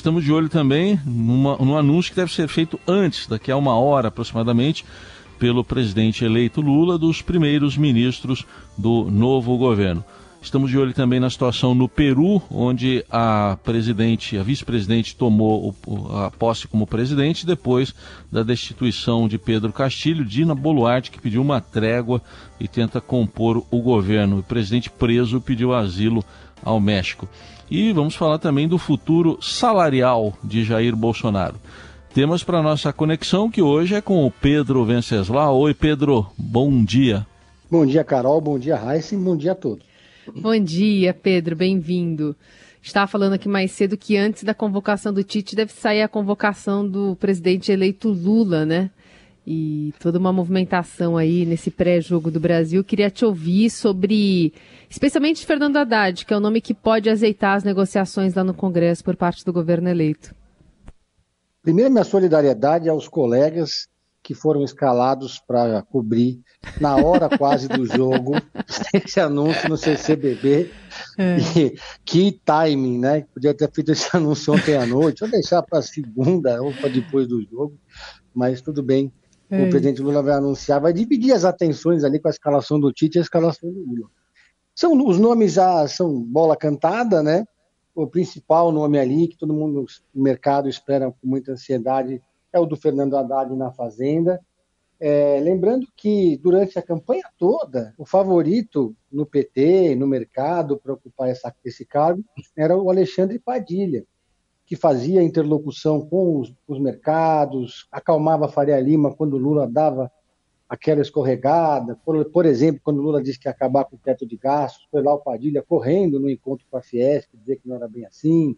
Estamos de olho também numa, num anúncio que deve ser feito antes, daqui a uma hora aproximadamente, pelo presidente eleito Lula, dos primeiros ministros do novo governo. Estamos de olho também na situação no Peru, onde a presidente, a vice-presidente tomou a posse como presidente depois da destituição de Pedro Castilho, Dina Boluarte, que pediu uma trégua e tenta compor o governo. O presidente preso pediu asilo ao México. E vamos falar também do futuro salarial de Jair Bolsonaro. Temos para nossa conexão que hoje é com o Pedro Venceslau. Oi, Pedro, bom dia. Bom dia, Carol, bom dia, Raíssa, bom dia a todos. Bom dia, Pedro, bem-vindo. Estava falando aqui mais cedo que antes da convocação do Tite deve sair a convocação do presidente eleito Lula, né? E toda uma movimentação aí nesse pré-jogo do Brasil. Queria te ouvir sobre, especialmente Fernando Haddad, que é o nome que pode azeitar as negociações lá no Congresso por parte do governo eleito. Primeiro, minha solidariedade aos colegas que foram escalados para cobrir na hora quase do jogo esse anúncio no CCBB. É. E, que timing, né? Podia ter feito esse anúncio ontem à noite, ou deixar para segunda ou para depois do jogo, mas tudo bem. É. O presidente Lula vai anunciar, vai dividir as atenções ali com a escalação do Tite e a escalação do Lula. São, os nomes já são bola cantada, né? O principal nome ali que todo mundo no mercado espera com muita ansiedade é o do Fernando Haddad na Fazenda. É, lembrando que durante a campanha toda, o favorito no PT, no mercado, para ocupar essa, esse cargo, era o Alexandre Padilha, que fazia interlocução com os, os mercados, acalmava a Faria Lima quando Lula dava aquela escorregada. Por, por, exemplo, quando Lula disse que ia acabar com o teto de gastos, foi lá o Padilha correndo no encontro com a Fiesp, dizer que não era bem assim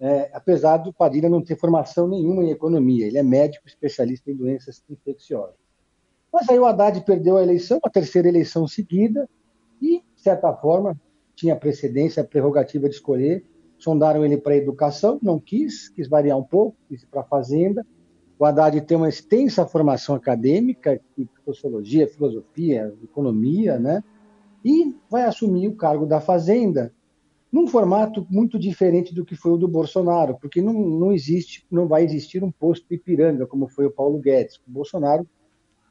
é, apesar do Padilha não ter formação nenhuma em economia. Ele é médico especialista em doenças infecciosas. Mas aí o Haddad perdeu a eleição, a terceira eleição seguida, e, de certa forma, tinha precedência, a prerrogativa de escolher. Sondaram ele para educação, não quis, quis variar um pouco, quis para a fazenda. O Haddad tem uma extensa formação acadêmica, em sociologia, filosofia, economia, né? E vai assumir o cargo da fazenda, num formato muito diferente do que foi o do Bolsonaro, porque não, não existe, não vai existir um posto Ipiranga, como foi o Paulo Guedes. O Bolsonaro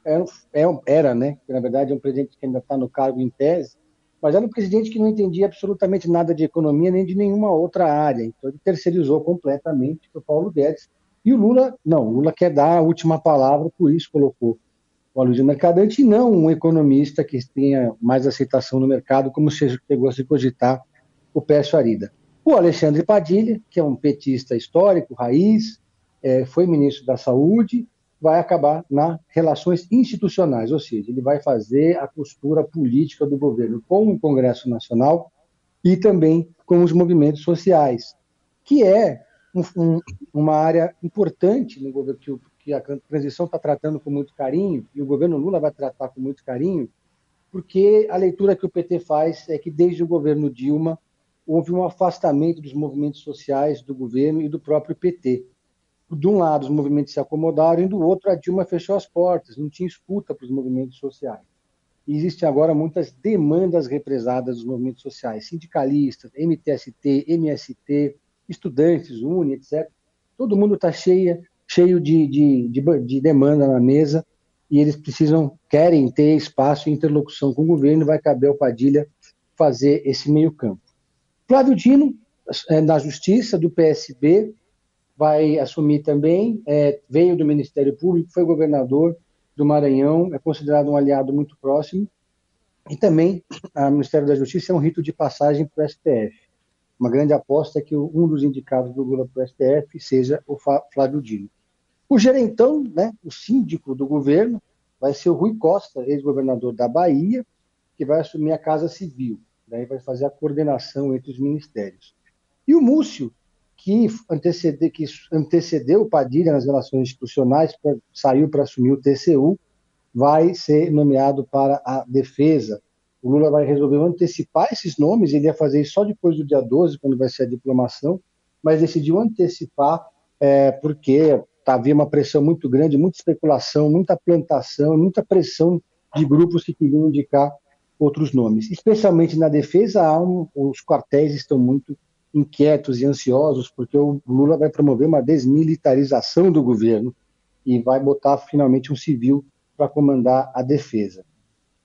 era, é era né, que na verdade é um presidente que ainda está no cargo em tese, mas era um presidente que não entendia absolutamente nada de economia nem de nenhuma outra área. Então ele terceirizou completamente para o Paulo Guedes. E o Lula, não, o Lula quer dar a última palavra, por isso colocou o Aloysio Mercadante, e não um economista que tenha mais aceitação no mercado, como se chegou a se cogitar o Pércio Arida. O Alexandre Padilha, que é um petista histórico, raiz, é, foi ministro da Saúde, vai acabar nas relações institucionais, ou seja, ele vai fazer a postura política do governo com o Congresso Nacional e também com os movimentos sociais, que é um, um, uma área importante no governo que, que a transição está tratando com muito carinho e o governo Lula vai tratar com muito carinho, porque a leitura que o PT faz é que desde o governo Dilma houve um afastamento dos movimentos sociais do governo e do próprio PT. De um lado, os movimentos se acomodaram, e do outro, a Dilma fechou as portas, não tinha escuta para os movimentos sociais. E existem agora muitas demandas represadas dos movimentos sociais, sindicalistas, MTST, MST, estudantes, UNE, etc. Todo mundo está cheio, cheio de, de, de, de demanda na mesa e eles precisam, querem ter espaço e interlocução com o governo, vai caber ao Padilha fazer esse meio campo. Flávio Dino, é, na Justiça, do PSB, vai assumir também, é, veio do Ministério Público, foi governador do Maranhão, é considerado um aliado muito próximo, e também o Ministério da Justiça é um rito de passagem para o STF. Uma grande aposta é que um dos indicados do Lula para o STF seja o Flávio Dino. O gerentão, né, o síndico do governo, vai ser o Rui Costa, ex-governador da Bahia, que vai assumir a Casa Civil né, vai fazer a coordenação entre os ministérios. E o Múcio, que, antecede, que antecedeu o Padilha nas relações institucionais, pra, saiu para assumir o TCU, vai ser nomeado para a defesa. O Lula vai resolver antecipar esses nomes, ele ia fazer isso só depois do dia 12, quando vai ser a diplomação, mas decidiu antecipar é, porque havia uma pressão muito grande, muita especulação, muita plantação, muita pressão de grupos que queriam indicar outros nomes. Especialmente na defesa, um, os quartéis estão muito inquietos e ansiosos, porque o Lula vai promover uma desmilitarização do governo e vai botar finalmente um civil para comandar a defesa.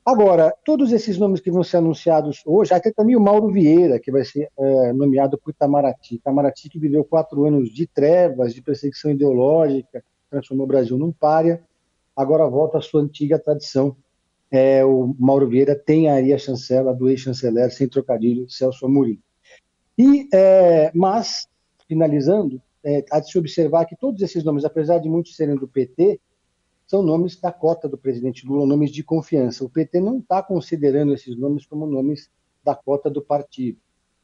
Agora, todos esses nomes que vão ser anunciados hoje, até também o Mauro Vieira, que vai ser é, nomeado por Itamaraty. Itamaraty que viveu quatro anos de trevas, de perseguição ideológica, transformou o Brasil num párea, agora volta à sua antiga tradição. É, o Mauro Vieira tem aí a chancela do ex-chanceler, sem trocadilho, Celso Amorim. E, é, mas, finalizando, é, há de se observar que todos esses nomes, apesar de muitos serem do PT, são nomes da cota do presidente Lula, nomes de confiança. O PT não está considerando esses nomes como nomes da cota do partido.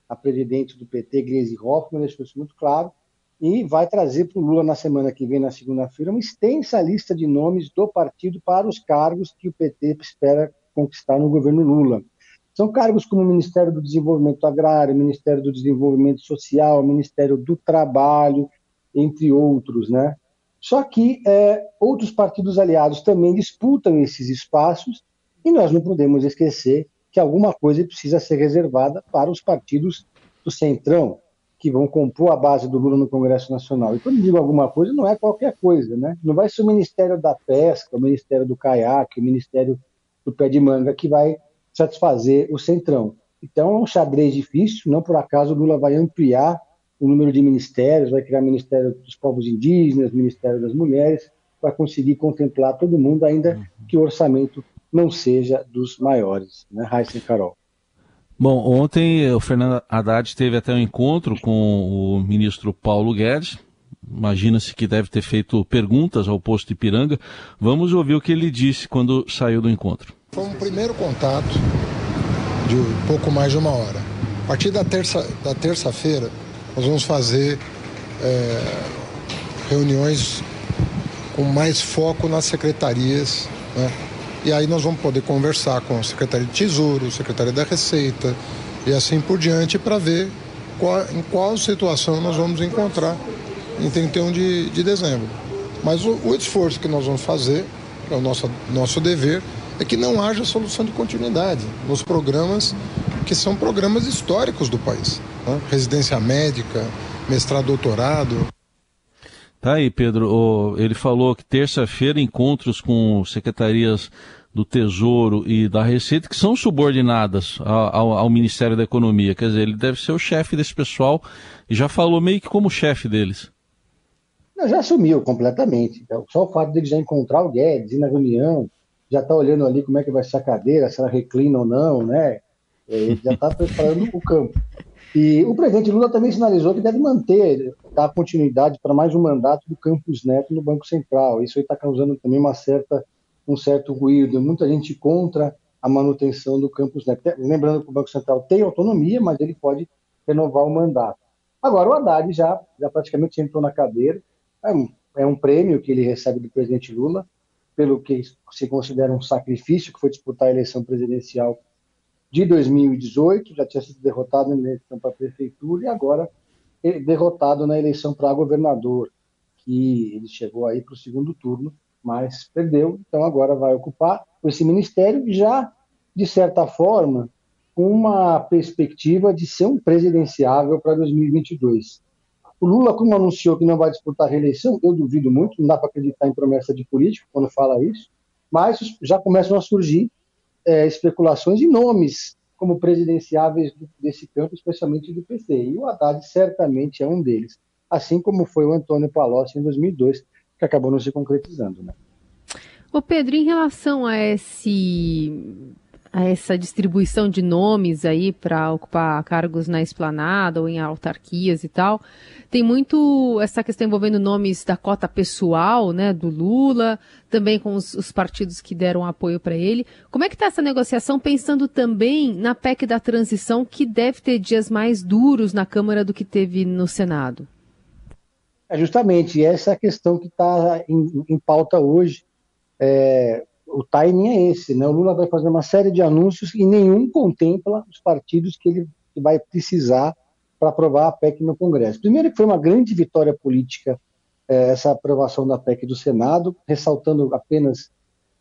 A presidente do PT, Gleisi Hoffmann, deixou isso muito claro, e vai trazer para o Lula na semana que vem, na segunda-feira, uma extensa lista de nomes do partido para os cargos que o PT espera conquistar no governo Lula. São cargos como o Ministério do Desenvolvimento Agrário, Ministério do Desenvolvimento Social, Ministério do Trabalho, entre outros, né? Só que é, outros partidos aliados também disputam esses espaços e nós não podemos esquecer que alguma coisa precisa ser reservada para os partidos do Centrão, que vão compor a base do Lula no Congresso Nacional. E quando digo alguma coisa, não é qualquer coisa, né? Não vai ser o Ministério da Pesca, o Ministério do Caiaque, o Ministério do Pé de Manga que vai satisfazer o Centrão. Então é um xadrez difícil, não por acaso o Lula vai ampliar o número de ministérios, vai criar Ministério dos Povos Indígenas, Ministério das Mulheres, para conseguir contemplar todo mundo, ainda que o orçamento não seja dos maiores, né, Raíssa e Carol. Bom, ontem o Fernando Haddad teve até um encontro com o ministro Paulo Guedes. Imagina-se que deve ter feito perguntas ao posto de Ipiranga. Vamos ouvir o que ele disse quando saiu do encontro. Foi um primeiro contato de pouco mais de uma hora. A partir da terça-feira, da terça nós vamos fazer é, reuniões com mais foco nas secretarias, né? E aí nós vamos poder conversar com a Secretaria de Tesouro, Secretaria da Receita e assim por diante para ver qual, em qual situação nós vamos encontrar em 31 de, de dezembro. Mas o, o esforço que nós vamos fazer, é o nosso, nosso dever, é que não haja solução de continuidade nos programas que são programas históricos do país. Né? Residência médica, mestrado, doutorado. Tá aí, Pedro. Ele falou que terça-feira encontros com secretarias do Tesouro e da Receita, que são subordinadas ao, ao, Ministério da Economia. Quer dizer, ele deve ser o chefe desse pessoal e já falou meio que como chefe deles. Não, já assumiu completamente. Então, só o fato dele já encontrar o Guedes, ir na reunião, já está olhando ali como é que vai ser a cadeira, se ela reclina ou não, né? É, ele já está preparando o campo. E o presidente Lula também sinalizou que deve manter, dar continuidade para mais um mandato do Campos Neto no Banco Central. Isso está causando também uma certa, um certo ruído. Muita gente contra a manutenção do Campos Neto. Lembrando que o Banco Central tem autonomia, mas ele pode renovar o mandato. Agora, o Haddad já, já praticamente entrou na cadeira. É um, é um prêmio que ele recebe do presidente Lula, pelo que se considera um sacrifício, que foi disputar a eleição presidencial de 2018, já tinha sido derrotado na eleição para prefeitura e agora derrotado na eleição para governador, que ele chegou aí para o segundo turno, mas perdeu, então agora vai ocupar esse ministério já, de certa forma, uma perspectiva de ser um presidenciável para 2022. O Lula, como anunciou que não vai disputar a reeleição, eu duvido muito, não dá para acreditar em promessa de político quando fala isso, mas já começam a surgir é, especulações e nomes como presidenciáveis desse campo, especialmente do PT. E o Haddad certamente é um deles, assim como foi o Antônio Palocci em 2002, que acabou não se concretizando. Né? Ô Pedro, em relação a esse essa distribuição de nomes aí para ocupar cargos na esplanada ou em autarquias e tal. Tem muito essa questão envolvendo nomes da cota pessoal, né, do Lula, também com os, os partidos que deram apoio para ele. Como é que está essa negociação, pensando também na PEC da transição, que deve ter dias mais duros na Câmara do que teve no Senado? É justamente essa é questão que está em, em pauta hoje. É, o timing é esse, né? O Lula vai fazer uma série de anúncios e nenhum contempla os partidos que ele vai precisar para aprovar a PEC no Congresso. Primeiro que foi uma grande vitória política é, essa aprovação da PEC do Senado, ressaltando apenas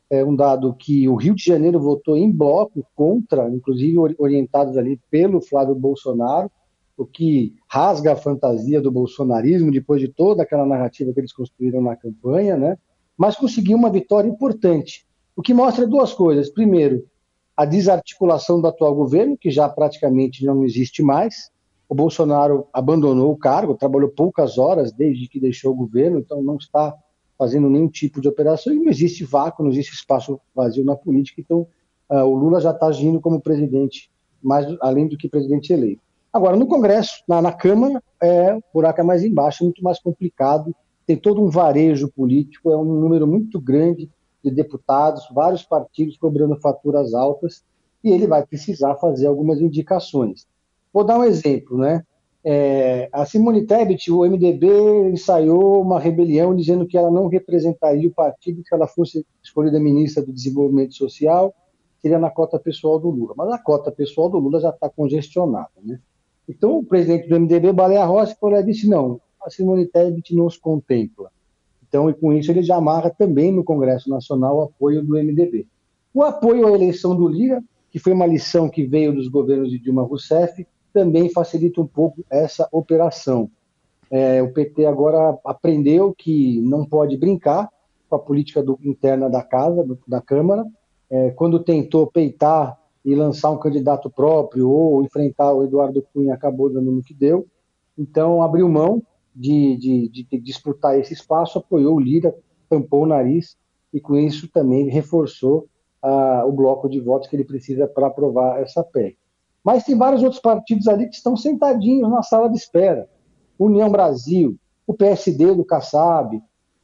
é, um dado que o Rio de Janeiro votou em bloco contra, inclusive orientados ali pelo Flávio Bolsonaro, o que rasga a fantasia do bolsonarismo depois de toda aquela narrativa que eles construíram na campanha, né? mas conseguiu uma vitória importante, o que mostra duas coisas. Primeiro, a desarticulação do atual governo, que já praticamente não existe mais. O Bolsonaro abandonou o cargo, trabalhou poucas horas desde que deixou o governo, então não está fazendo nenhum tipo de operação e não existe vácuo, não existe espaço vazio na política. Então, uh, o Lula já está agindo como presidente, mais além do que presidente eleito. Agora, no Congresso, na, na Câmara, é, o buraco é mais embaixo, é muito mais complicado, tem todo um varejo político, é um número muito grande de deputados, vários partidos cobrando faturas altas, e ele vai precisar fazer algumas indicações. Vou dar um exemplo, né? É, a Simone Tebet, o MDB, ensaiou uma rebelião dizendo que ela não representaria o partido se ela fosse escolhida ministra do Desenvolvimento Social, seria na cota pessoal do Lula. Mas a cota pessoal do Lula já está congestionada, né? Então o presidente do MDB, Baleia Rossi, disse não, a Simone Tebet não os contempla. Então, e com isso, ele já amarra também no Congresso Nacional o apoio do MDB. O apoio à eleição do Lira, que foi uma lição que veio dos governos de Dilma Rousseff, também facilita um pouco essa operação. É, o PT agora aprendeu que não pode brincar com a política do, interna da casa, do, da Câmara. É, quando tentou peitar e lançar um candidato próprio ou enfrentar o Eduardo Cunha, acabou dando no que deu. Então, abriu mão de, de, de, de disputar esse espaço, apoiou o Lira, tampou o nariz e com isso também reforçou ah, o bloco de votos que ele precisa para aprovar essa PEC. Mas tem vários outros partidos ali que estão sentadinhos na sala de espera. União Brasil, o PSD do Kassab,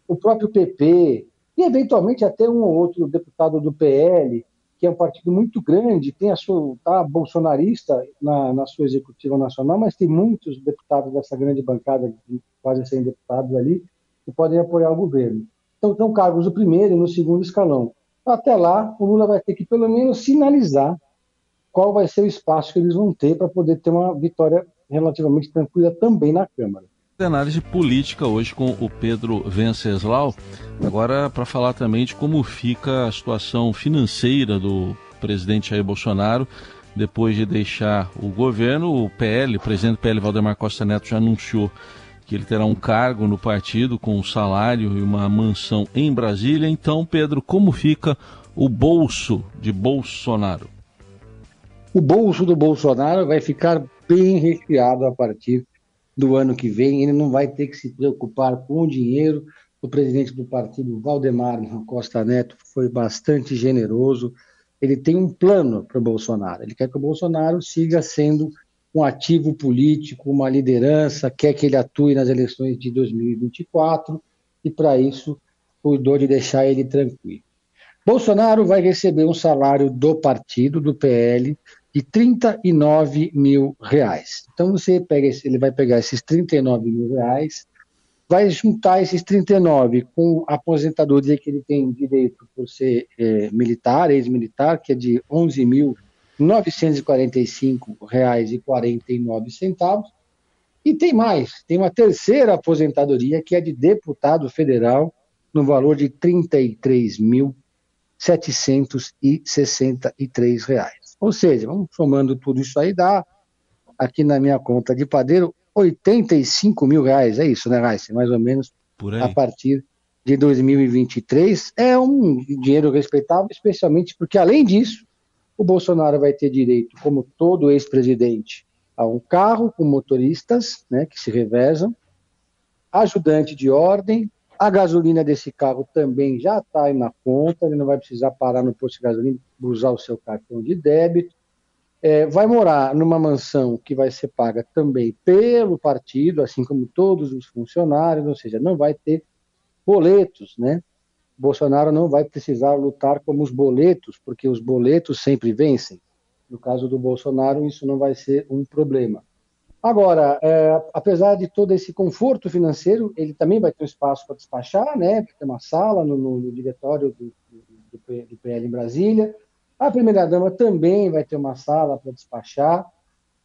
o próprio PP, e eventualmente até um ou outro deputado do PL, é um partido muito grande, tem a sua tá bolsonarista na, na sua executiva nacional, mas tem muitos deputados dessa grande bancada, quase 100 deputados ali, que podem apoiar o governo. Então, são cargos no primeiro e no segundo escalão. Até lá, o Lula vai ter que, pelo menos, sinalizar qual vai ser o espaço que eles vão ter para poder ter uma vitória relativamente tranquila também na Câmara análise política hoje com o Pedro Venceslau. Agora, para falar também de como fica a situação financeira do presidente Jair Bolsonaro depois de deixar o governo. O PL, o presidente PL, Valdemar Costa Neto, já anunciou que ele terá um cargo no partido com um salário e uma mansão em Brasília. Então, Pedro, como fica o bolso de Bolsonaro? O bolso do Bolsonaro vai ficar bem recheado a partir do ano que vem, ele não vai ter que se preocupar com o dinheiro. O presidente do partido, Valdemar Costa Neto, foi bastante generoso. Ele tem um plano para o Bolsonaro. Ele quer que o Bolsonaro siga sendo um ativo político, uma liderança, quer que ele atue nas eleições de 2024 e, para isso, cuidou de deixar ele tranquilo. Bolsonaro vai receber um salário do partido, do PL, de 39 mil reais. Então você pega, ele vai pegar esses 39 mil reais, vai juntar esses 39 com a aposentadoria que ele tem direito por ser é, militar, ex-militar, que é de 11.945 reais e 49 centavos. E tem mais, tem uma terceira aposentadoria que é de deputado federal no valor de 33.763 reais. Ou seja, vamos somando tudo isso aí, dá aqui na minha conta de padeiro 85 mil reais, é isso, né, Raíssa? Mais ou menos a partir de 2023. É um dinheiro respeitável, especialmente porque, além disso, o Bolsonaro vai ter direito, como todo ex-presidente, a um carro com motoristas, né, que se revezam, ajudante de ordem, a gasolina desse carro também já está aí na conta, ele não vai precisar parar no posto de gasolina, usar o seu cartão de débito. É, vai morar numa mansão que vai ser paga também pelo partido, assim como todos os funcionários, ou seja, não vai ter boletos, né? Bolsonaro não vai precisar lutar como os boletos, porque os boletos sempre vencem. No caso do Bolsonaro, isso não vai ser um problema. Agora, é, apesar de todo esse conforto financeiro, ele também vai ter um espaço para despachar, né? Vai ter uma sala no, no, diretório do, do, do, PL em Brasília. A primeira-dama também vai ter uma sala para despachar.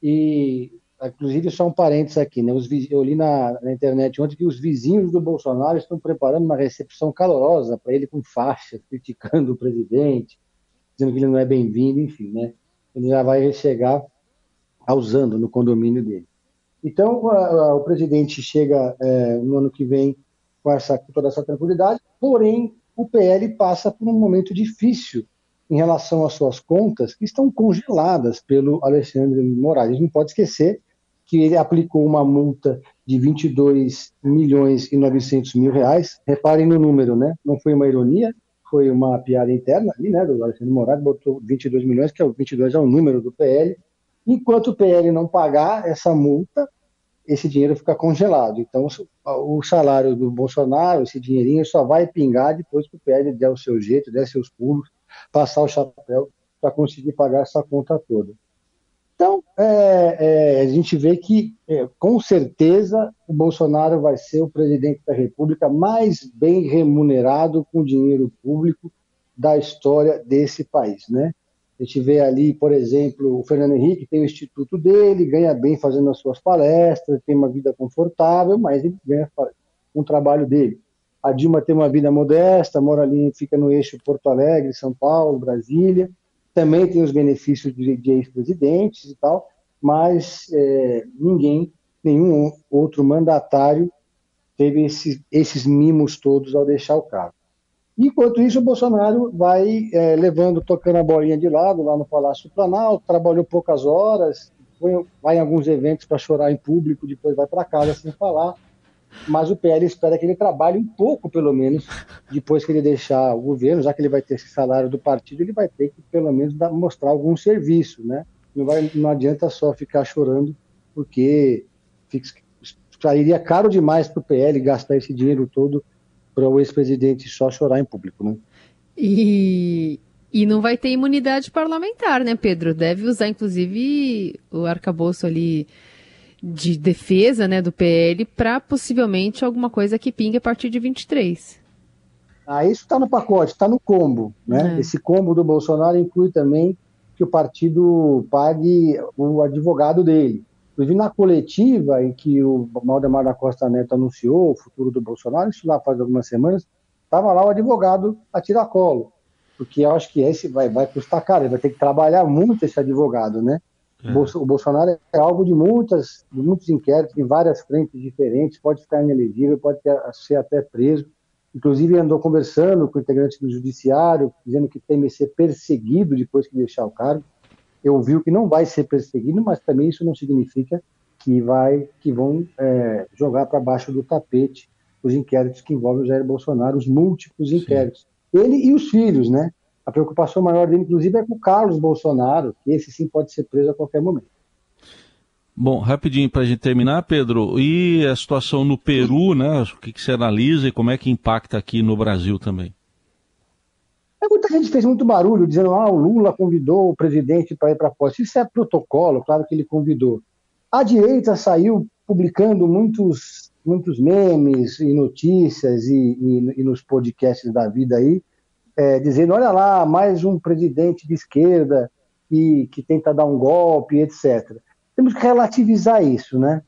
E, inclusive, só um parênteses aqui, né? Os, eu li na, na, internet ontem que os vizinhos do Bolsonaro estão preparando uma recepção calorosa para ele com faixas, criticando o presidente, dizendo que ele não é bem-vindo, enfim, né? Ele já vai chegar causando no condomínio dele. Então, a, a, o presidente chega é, no ano que vem com, essa, com toda essa tranquilidade, porém, o PL passa por um momento difícil em relação às suas contas, que estão congeladas pelo Alexandre Moraes. A gente não pode esquecer que ele aplicou uma multa de 22 milhões e 900 mil reais. Reparem no número, né? Não foi uma ironia, foi uma piada interna ali, né? Do Alexandre Moraes botou 22 milhões, que é o 22 é o número do PL. Enquanto o PL não pagar essa multa, esse dinheiro fica congelado. Então, o salário do Bolsonaro, esse dinheirinho, só vai pingar depois que o PL der o seu jeito, der seus pulos, passar o chapéu para conseguir pagar essa conta toda. Então, é, é, a gente vê que, é, com certeza, o Bolsonaro vai ser o presidente da República mais bem remunerado com dinheiro público da história desse país, né? A gente vê ali, por exemplo, o Fernando Henrique tem o instituto dele, ganha bem fazendo as suas palestras, tem uma vida confortável, mas ele ganha com o trabalho dele. A Dilma tem uma vida modesta, mora ali, fica no eixo Porto Alegre, São Paulo, Brasília. Também tem os benefícios de, de ex-presidentes e tal, mas é, ninguém, nenhum outro mandatário teve esses, esses mimos todos ao deixar o cargo. Enquanto isso, o Bolsonaro vai é, levando, tocando a bolinha de lado lá no Palácio do Planalto, trabalhou poucas horas, foi, vai em alguns eventos para chorar em público, depois vai para casa sem falar. Mas o PL espera que ele trabalhe um pouco, pelo menos, depois que ele deixar o governo, já que ele vai ter esse salário do partido, ele vai ter que, pelo menos, dar, mostrar algum serviço, né? Não, vai, não adianta só ficar chorando, porque fica, sairia caro demais para o PL gastar esse dinheiro todo para o ex-presidente só chorar em público, né? E, e não vai ter imunidade parlamentar, né, Pedro? Deve usar, inclusive, o arcabouço ali de defesa né, do PL para possivelmente alguma coisa que pingue a partir de 23. Ah, isso está no pacote, está no combo. Né? É. Esse combo do Bolsonaro inclui também que o partido pague o advogado dele. Inclusive, na coletiva em que o Maldemar da Costa Neto anunciou o futuro do Bolsonaro, isso lá faz algumas semanas, estava lá o advogado a tiracolo, porque eu acho que esse vai, vai custar caro, ele vai ter que trabalhar muito esse advogado, né? É. O Bolsonaro é alvo de muitas, de muitos inquéritos em várias frentes diferentes, pode ficar inelegível, pode ter, ser até preso. Inclusive andou conversando com integrantes do judiciário, dizendo que teme ser perseguido depois que deixar o cargo eu vi que não vai ser perseguido, mas também isso não significa que vai que vão é, jogar para baixo do tapete os inquéritos que envolvem o Jair Bolsonaro, os múltiplos inquéritos. Sim. Ele e os filhos, né? A preocupação maior dele, inclusive, é com o Carlos Bolsonaro, que esse sim pode ser preso a qualquer momento. Bom, rapidinho para a gente terminar, Pedro, e a situação no Peru, né? O que, que você analisa e como é que impacta aqui no Brasil também? Muita gente fez muito barulho dizendo ah, o Lula convidou o presidente para ir para a posse. Isso é protocolo, claro que ele convidou. A direita saiu publicando muitos, muitos memes e notícias e, e, e nos podcasts da vida aí, é, dizendo, olha lá, mais um presidente de esquerda que, que tenta dar um golpe, etc. Temos que relativizar isso, né?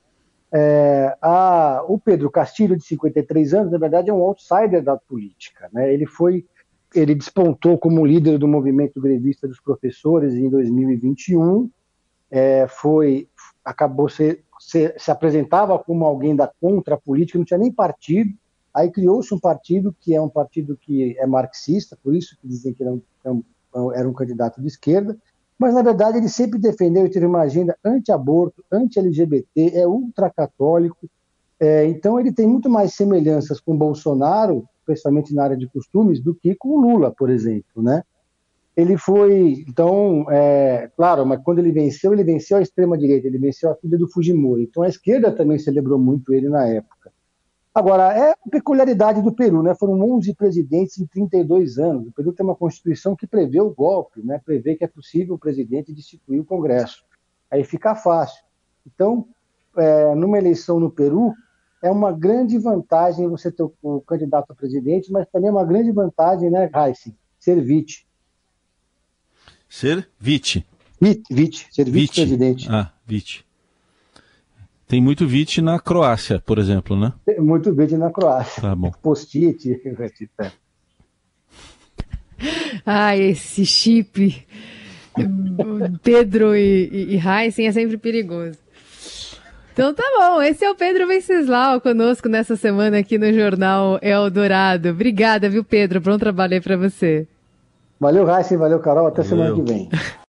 É, a, o Pedro Castilho, de 53 anos, na verdade é um outsider da política. Né? Ele foi ele despontou como líder do movimento grevista dos professores em 2021, é, foi, acabou se, se, se, apresentava como alguém da contra-política, não tinha nem partido, aí criou-se um partido que é um partido que é marxista, por isso que dizem que era um, era um candidato de esquerda, mas na verdade ele sempre defendeu e teve uma agenda anti-aborto, anti-LGBT, é ultracatólico, é, então ele tem muito mais semelhanças com Bolsonaro especialmente na área de costumes, do que com o Lula, por exemplo, né? Ele foi, então, é, claro, mas quando ele venceu, ele venceu a extrema-direita, ele venceu a filha do Fujimori. Então a esquerda também celebrou muito ele na época. Agora, é peculiaridade do Peru, né? Foram 11 presidentes em 32 anos. O Peru tem uma constituição que prevê o golpe, né? Prevê que é possível o presidente destituir o Congresso. Aí fica fácil. Então, é, numa eleição no Peru, é uma grande vantagem você ter o candidato a presidente, mas também é uma grande vantagem, né, Heisen, ser vite. Ser vite? Vite, ser vice-presidente. Ah, vite. Tem muito vite na Croácia, por exemplo, né? Tem muito vite na Croácia. Tá bom. Post-it. ah, esse chip Pedro e, e, e Heisen é sempre perigoso. Então tá bom, esse é o Pedro Venceslau conosco nessa semana aqui no Jornal Eldorado. Obrigada, viu, Pedro? Bom trabalho aí pra você. Valeu, Raíssa, valeu, Carol. Até valeu. semana que vem.